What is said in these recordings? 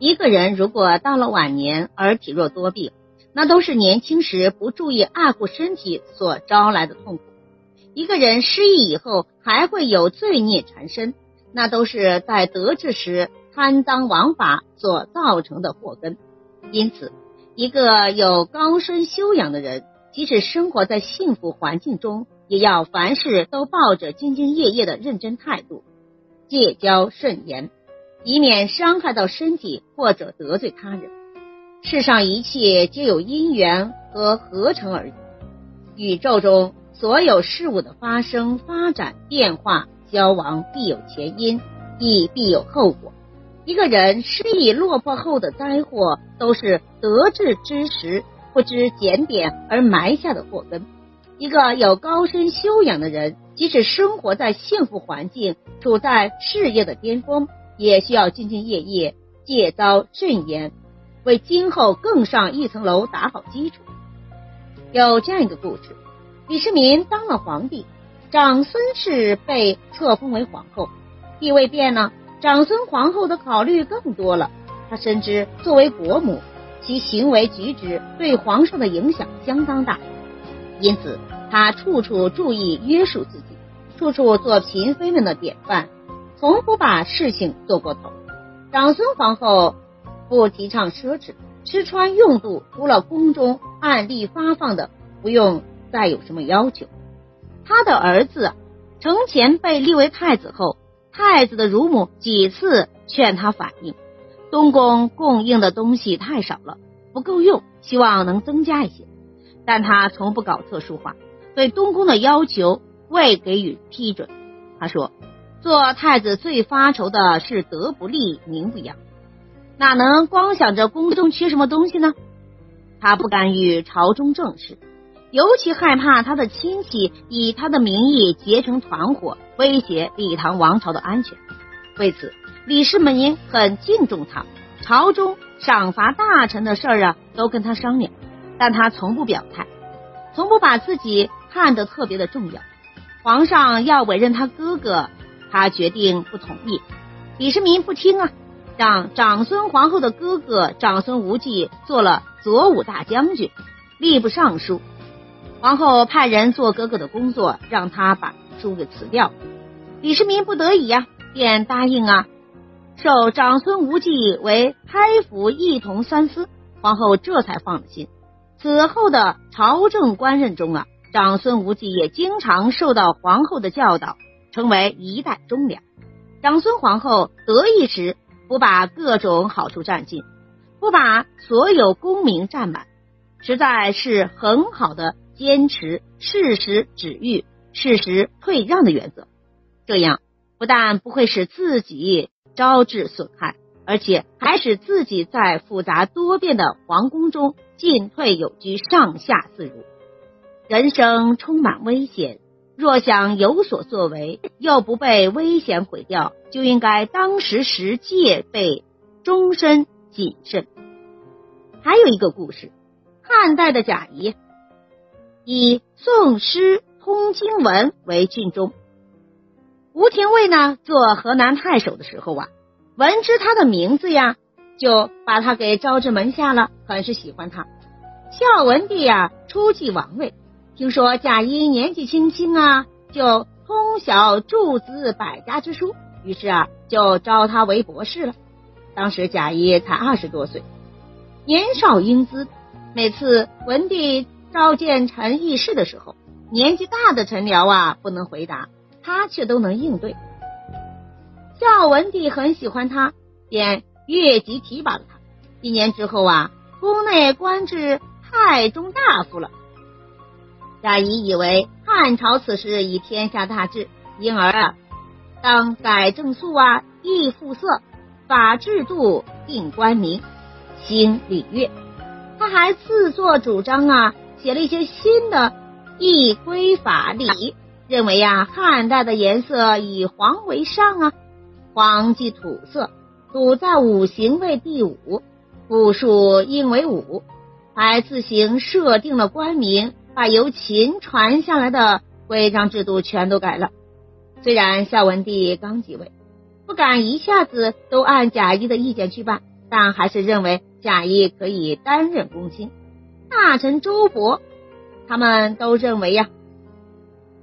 一个人如果到了晚年而体弱多病，那都是年轻时不注意爱护身体所招来的痛苦。一个人失忆以后还会有罪孽缠身，那都是在得志时贪赃枉法所造成的祸根。因此，一个有高深修养的人，即使生活在幸福环境中，也要凡事都抱着兢兢业业的认真态度，戒骄慎言，以免伤害到身体或者得罪他人。世上一切皆有因缘和合成而已，宇宙中所有事物的发生、发展、变化、消亡，必有前因，亦必有后果。一个人失意落魄后的灾祸，都是得志之时不知检点而埋下的祸根。一个有高深修养的人，即使生活在幸福环境，处在事业的巅峰，也需要兢兢业业，戒糟慎言。为今后更上一层楼打好基础。有这样一个故事：李世民当了皇帝，长孙氏被册封为皇后，地位变了，长孙皇后的考虑更多了。他深知作为国母，其行为举止对皇上的影响相当大，因此他处处注意约束自己，处处做嫔妃们的典范，从不把事情做过头。长孙皇后。不提倡奢侈，吃穿用度除了宫中按例发放的，不用再有什么要求。他的儿子承前被立为太子后，太子的乳母几次劝他反映，东宫供应的东西太少了，不够用，希望能增加一些。但他从不搞特殊化，对东宫的要求未给予批准。他说：“做太子最发愁的是德不立，名不扬。”哪能光想着宫中缺什么东西呢？他不干预朝中政事，尤其害怕他的亲戚以他的名义结成团伙，威胁李唐王朝的安全。为此，李世民很敬重他，朝中赏罚大臣的事儿啊，都跟他商量，但他从不表态，从不把自己看得特别的重要。皇上要委任他哥哥，他决定不同意。李世民不听啊。让长孙皇后的哥哥长孙无忌做了左武大将军、吏部尚书。皇后派人做哥哥的工作，让他把书给辞掉。李世民不得已呀，便答应啊，授长孙无忌为开府一同三司。皇后这才放了心。此后的朝政官任中啊，长孙无忌也经常受到皇后的教导，成为一代忠良。长孙皇后得意时。不把各种好处占尽，不把所有功名占满，实在是很好的坚持适时止欲、适时退让的原则。这样不但不会使自己招致损害，而且还使自己在复杂多变的皇宫中进退有据、上下自如。人生充满危险。若想有所作为，又不被危险毁掉，就应该当时时戒备，终身谨慎。还有一个故事，汉代的贾谊以宋诗通经文为郡中。吴廷尉呢，做河南太守的时候啊，闻知他的名字呀，就把他给招至门下了，很是喜欢他。孝文帝呀，初继王位。听说贾谊年纪轻轻啊，就通晓诸子百家之书，于是啊，就招他为博士了。当时贾谊才二十多岁，年少英姿。每次文帝召见臣议事的时候，年纪大的臣僚啊不能回答，他却都能应对。孝文帝很喜欢他，便越级提拔了他。一年之后啊，宫内官至太中大夫了。贾谊以为汉朝此时已天下大治，因而啊，当改正肃啊，易复色，法制度，定官名，兴礼乐。他还自作主张啊，写了一些新的易规法礼，认为啊，汉代的颜色以黄为上啊，黄即土色，土在五行为第五，复数应为五，还自行设定了官名。把由秦传下来的规章制度全都改了。虽然孝文帝刚即位，不敢一下子都按贾谊的意见去办，但还是认为贾谊可以担任公卿。大臣周勃他们都认为呀，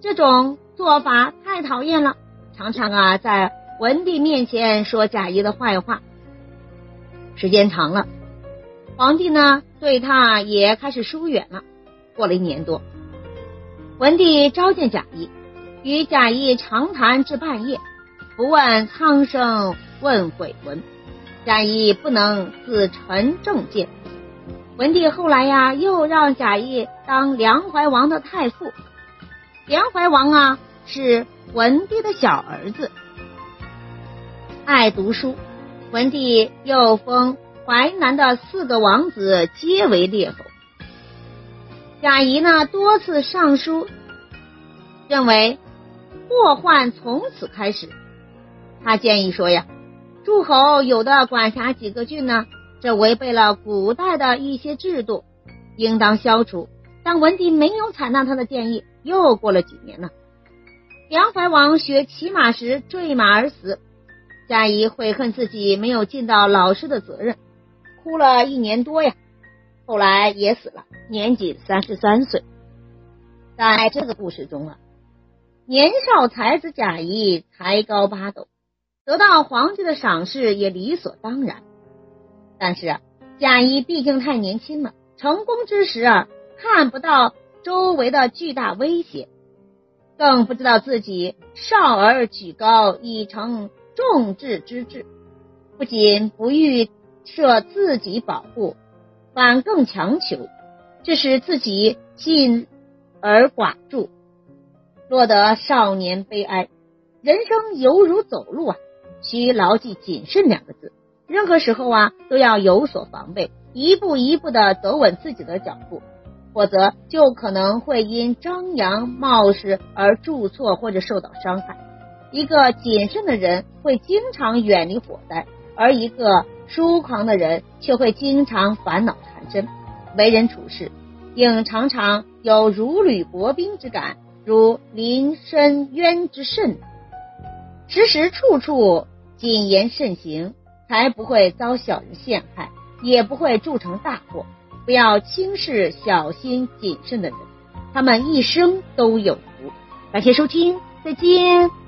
这种做法太讨厌了，常常啊在文帝面前说贾谊的坏话。时间长了，皇帝呢对他也开始疏远了。过了一年多，文帝召见贾谊，与贾谊长谈至半夜，不问苍生问悔文。贾谊不能自陈正见。文帝后来呀，又让贾谊当梁怀王的太傅。梁怀王啊，是文帝的小儿子，爱读书。文帝又封淮南的四个王子皆为列侯。贾谊呢，多次上书，认为祸患从此开始。他建议说呀，诸侯有的管辖几个郡呢，这违背了古代的一些制度，应当消除。但文帝没有采纳他的建议。又过了几年呢，梁怀王学骑马时坠马而死。贾谊悔恨自己没有尽到老师的责任，哭了一年多呀。后来也死了，年仅三十三岁。在这个故事中啊，年少才子贾谊才高八斗，得到皇帝的赏识也理所当然。但是啊，贾谊毕竟太年轻了，成功之时啊，看不到周围的巨大威胁，更不知道自己少儿举高已成。众志之志，不仅不欲设自己保护，反更强求，这使自己进而寡助，落得少年悲哀。人生犹如走路啊，需牢记谨慎两个字。任何时候啊，都要有所防备，一步一步的走稳自己的脚步，否则就可能会因张扬冒失而铸错或者受到伤害。一个谨慎的人会经常远离火灾，而一个疏狂的人却会经常烦恼缠身。为人处事，应常常有如履薄冰之感，如临深渊之慎，时时处处谨言慎行，才不会遭小人陷害，也不会铸成大祸。不要轻视小心谨慎的人，他们一生都有福。感谢收听，再见。